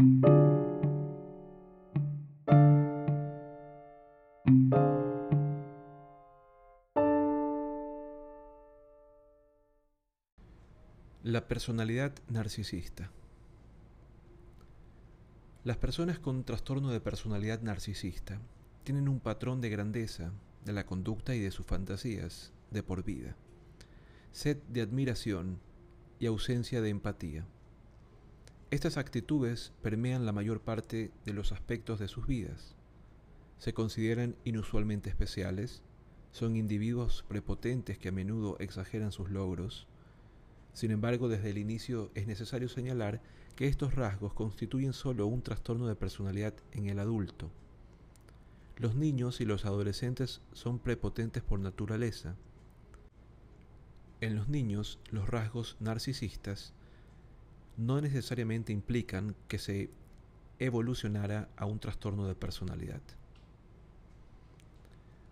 La personalidad narcisista. Las personas con trastorno de personalidad narcisista tienen un patrón de grandeza de la conducta y de sus fantasías de por vida, sed de admiración y ausencia de empatía. Estas actitudes permean la mayor parte de los aspectos de sus vidas. Se consideran inusualmente especiales, son individuos prepotentes que a menudo exageran sus logros, sin embargo, desde el inicio es necesario señalar que estos rasgos constituyen solo un trastorno de personalidad en el adulto. Los niños y los adolescentes son prepotentes por naturaleza. En los niños, los rasgos narcisistas no necesariamente implican que se evolucionara a un trastorno de personalidad.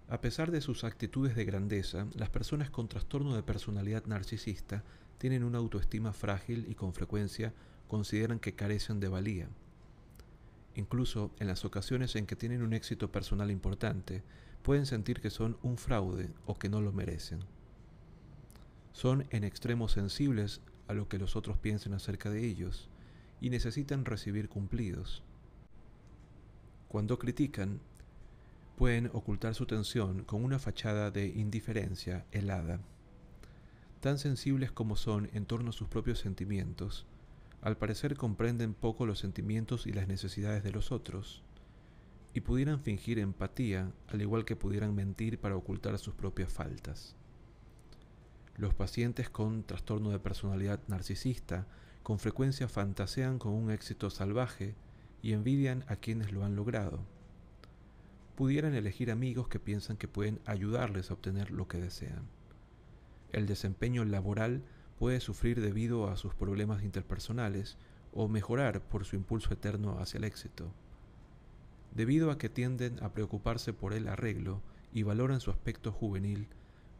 A pesar de sus actitudes de grandeza, las personas con trastorno de personalidad narcisista tienen una autoestima frágil y con frecuencia consideran que carecen de valía. Incluso en las ocasiones en que tienen un éxito personal importante, pueden sentir que son un fraude o que no lo merecen. Son en extremo sensibles a lo que los otros piensen acerca de ellos y necesitan recibir cumplidos. Cuando critican, pueden ocultar su tensión con una fachada de indiferencia helada. Tan sensibles como son en torno a sus propios sentimientos, al parecer comprenden poco los sentimientos y las necesidades de los otros, y pudieran fingir empatía al igual que pudieran mentir para ocultar sus propias faltas. Los pacientes con trastorno de personalidad narcisista con frecuencia fantasean con un éxito salvaje y envidian a quienes lo han logrado. Pudieran elegir amigos que piensan que pueden ayudarles a obtener lo que desean. El desempeño laboral puede sufrir debido a sus problemas interpersonales o mejorar por su impulso eterno hacia el éxito. Debido a que tienden a preocuparse por el arreglo y valoran su aspecto juvenil,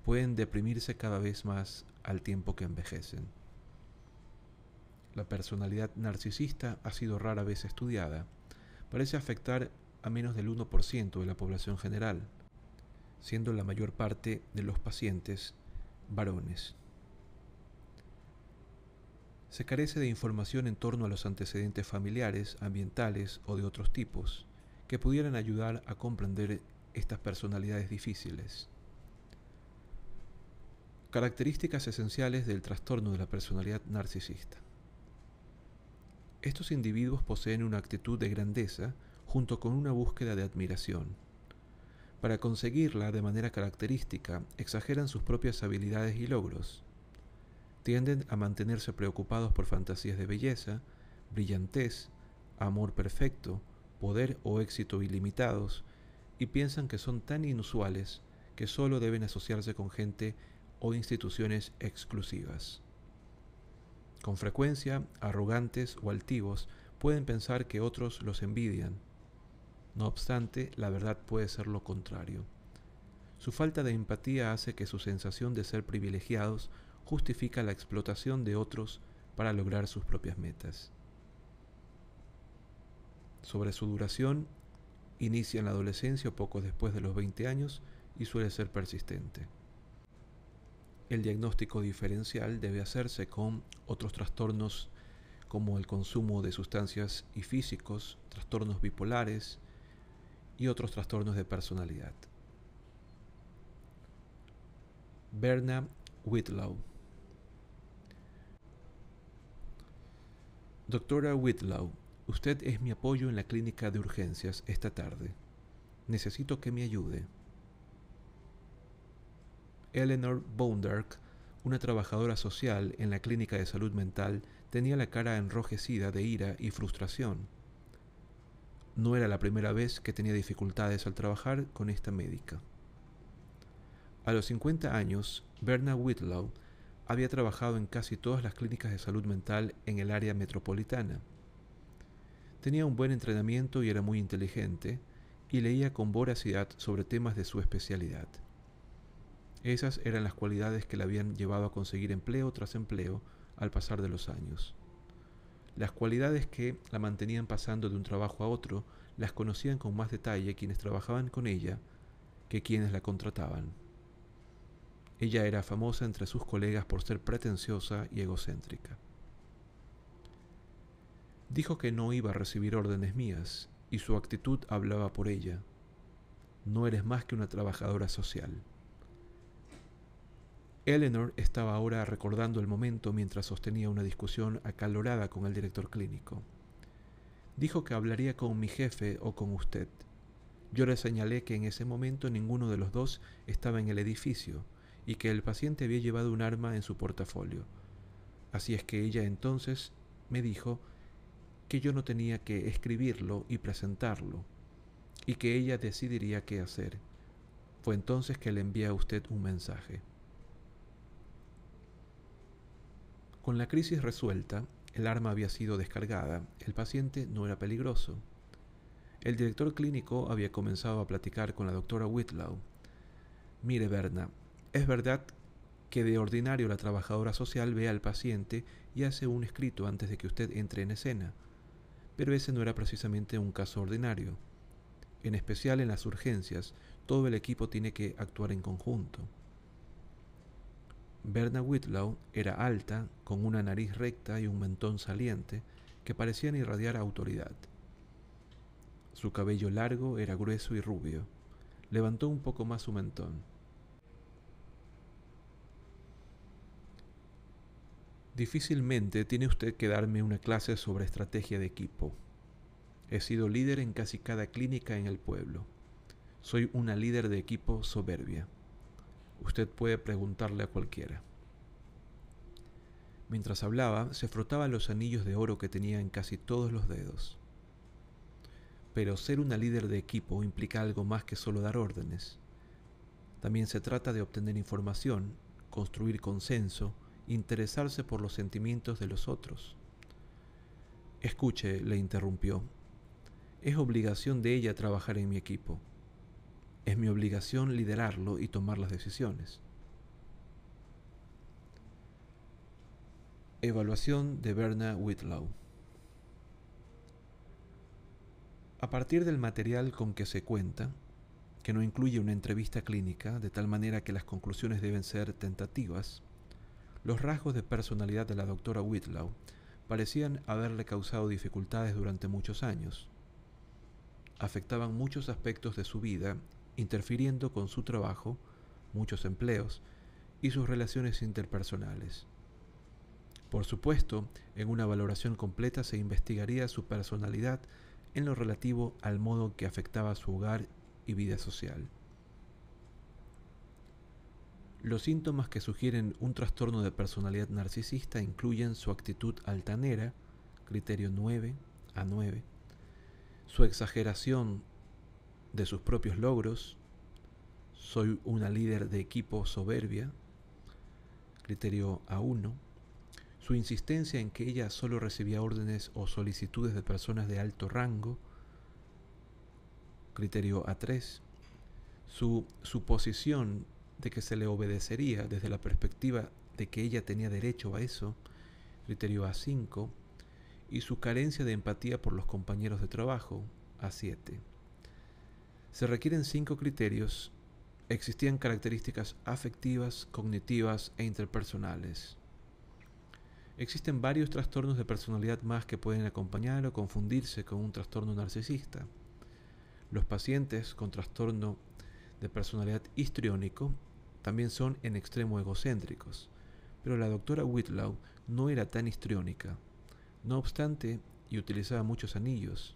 pueden deprimirse cada vez más al tiempo que envejecen. La personalidad narcisista ha sido rara vez estudiada. Parece afectar a menos del 1% de la población general, siendo la mayor parte de los pacientes varones. Se carece de información en torno a los antecedentes familiares, ambientales o de otros tipos que pudieran ayudar a comprender estas personalidades difíciles. Características esenciales del trastorno de la personalidad narcisista. Estos individuos poseen una actitud de grandeza junto con una búsqueda de admiración para conseguirla de manera característica, exageran sus propias habilidades y logros. Tienden a mantenerse preocupados por fantasías de belleza, brillantez, amor perfecto, poder o éxito ilimitados, y piensan que son tan inusuales que solo deben asociarse con gente o instituciones exclusivas. Con frecuencia, arrogantes o altivos pueden pensar que otros los envidian, no obstante, la verdad puede ser lo contrario. Su falta de empatía hace que su sensación de ser privilegiados justifica la explotación de otros para lograr sus propias metas. Sobre su duración, inicia en la adolescencia o poco después de los 20 años y suele ser persistente. El diagnóstico diferencial debe hacerse con otros trastornos como el consumo de sustancias y físicos, trastornos bipolares, y otros trastornos de personalidad. Berna Whitlow Doctora Whitlow, usted es mi apoyo en la clínica de urgencias esta tarde. Necesito que me ayude. Eleanor Boundark, una trabajadora social en la clínica de salud mental, tenía la cara enrojecida de ira y frustración no era la primera vez que tenía dificultades al trabajar con esta médica. A los 50 años, Berna Whitlow había trabajado en casi todas las clínicas de salud mental en el área metropolitana. Tenía un buen entrenamiento y era muy inteligente, y leía con voracidad sobre temas de su especialidad. Esas eran las cualidades que le habían llevado a conseguir empleo tras empleo al pasar de los años. Las cualidades que la mantenían pasando de un trabajo a otro las conocían con más detalle quienes trabajaban con ella que quienes la contrataban. Ella era famosa entre sus colegas por ser pretenciosa y egocéntrica. Dijo que no iba a recibir órdenes mías y su actitud hablaba por ella. No eres más que una trabajadora social. Eleanor estaba ahora recordando el momento mientras sostenía una discusión acalorada con el director clínico. Dijo que hablaría con mi jefe o con usted. Yo le señalé que en ese momento ninguno de los dos estaba en el edificio y que el paciente había llevado un arma en su portafolio. Así es que ella entonces me dijo que yo no tenía que escribirlo y presentarlo, y que ella decidiría qué hacer. Fue entonces que le envié a usted un mensaje. Con la crisis resuelta, el arma había sido descargada, el paciente no era peligroso. El director clínico había comenzado a platicar con la doctora Whitlow. Mire, Berna, es verdad que de ordinario la trabajadora social ve al paciente y hace un escrito antes de que usted entre en escena pero ese no era precisamente un caso ordinario. En especial en las urgencias, todo el equipo tiene que actuar en conjunto. Berna Whitlow era alta, con una nariz recta y un mentón saliente que parecían irradiar autoridad. Su cabello largo era grueso y rubio. Levantó un poco más su mentón. Difícilmente tiene usted que darme una clase sobre estrategia de equipo. He sido líder en casi cada clínica en el pueblo. Soy una líder de equipo soberbia. Usted puede preguntarle a cualquiera. Mientras hablaba, se frotaba los anillos de oro que tenía en casi todos los dedos. Pero ser una líder de equipo implica algo más que solo dar órdenes. También se trata de obtener información, construir consenso, interesarse por los sentimientos de los otros. Escuche, le interrumpió. Es obligación de ella trabajar en mi equipo. Es mi obligación liderarlo y tomar las decisiones. Evaluación de Berna Whitlow. A partir del material con que se cuenta, que no incluye una entrevista clínica, de tal manera que las conclusiones deben ser tentativas, los rasgos de personalidad de la doctora Whitlow parecían haberle causado dificultades durante muchos años. Afectaban muchos aspectos de su vida, interfiriendo con su trabajo, muchos empleos y sus relaciones interpersonales. Por supuesto, en una valoración completa se investigaría su personalidad en lo relativo al modo que afectaba su hogar y vida social. Los síntomas que sugieren un trastorno de personalidad narcisista incluyen su actitud altanera, criterio 9 a 9, su exageración de sus propios logros, soy una líder de equipo soberbia, criterio A1, su insistencia en que ella solo recibía órdenes o solicitudes de personas de alto rango, criterio A3, su suposición de que se le obedecería desde la perspectiva de que ella tenía derecho a eso, criterio A5, y su carencia de empatía por los compañeros de trabajo, A7. Se requieren cinco criterios. Existían características afectivas, cognitivas e interpersonales. Existen varios trastornos de personalidad más que pueden acompañar o confundirse con un trastorno narcisista. Los pacientes con trastorno de personalidad histriónico también son en extremo egocéntricos, pero la doctora Whitlow no era tan histriónica. No obstante, y utilizaba muchos anillos.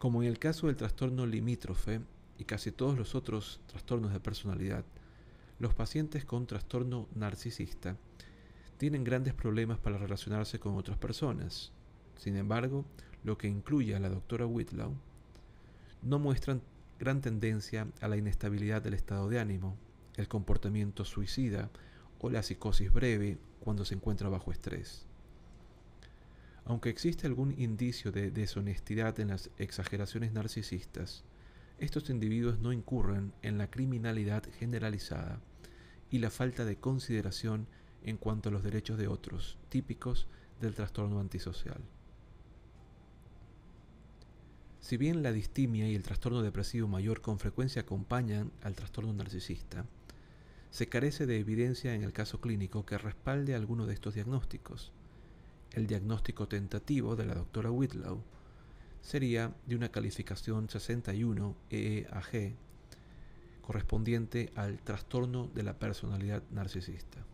Como en el caso del trastorno limítrofe y casi todos los otros trastornos de personalidad, los pacientes con trastorno narcisista tienen grandes problemas para relacionarse con otras personas. Sin embargo, lo que incluye a la doctora Whitlow, no muestran gran tendencia a la inestabilidad del estado de ánimo, el comportamiento suicida o la psicosis breve cuando se encuentra bajo estrés. Aunque existe algún indicio de deshonestidad en las exageraciones narcisistas, estos individuos no incurren en la criminalidad generalizada y la falta de consideración en cuanto a los derechos de otros, típicos del trastorno antisocial. Si bien la distimia y el trastorno depresivo mayor con frecuencia acompañan al trastorno narcisista, se carece de evidencia en el caso clínico que respalde alguno de estos diagnósticos. El diagnóstico tentativo de la doctora Whitlow sería de una calificación 61 EEAG correspondiente al trastorno de la personalidad narcisista.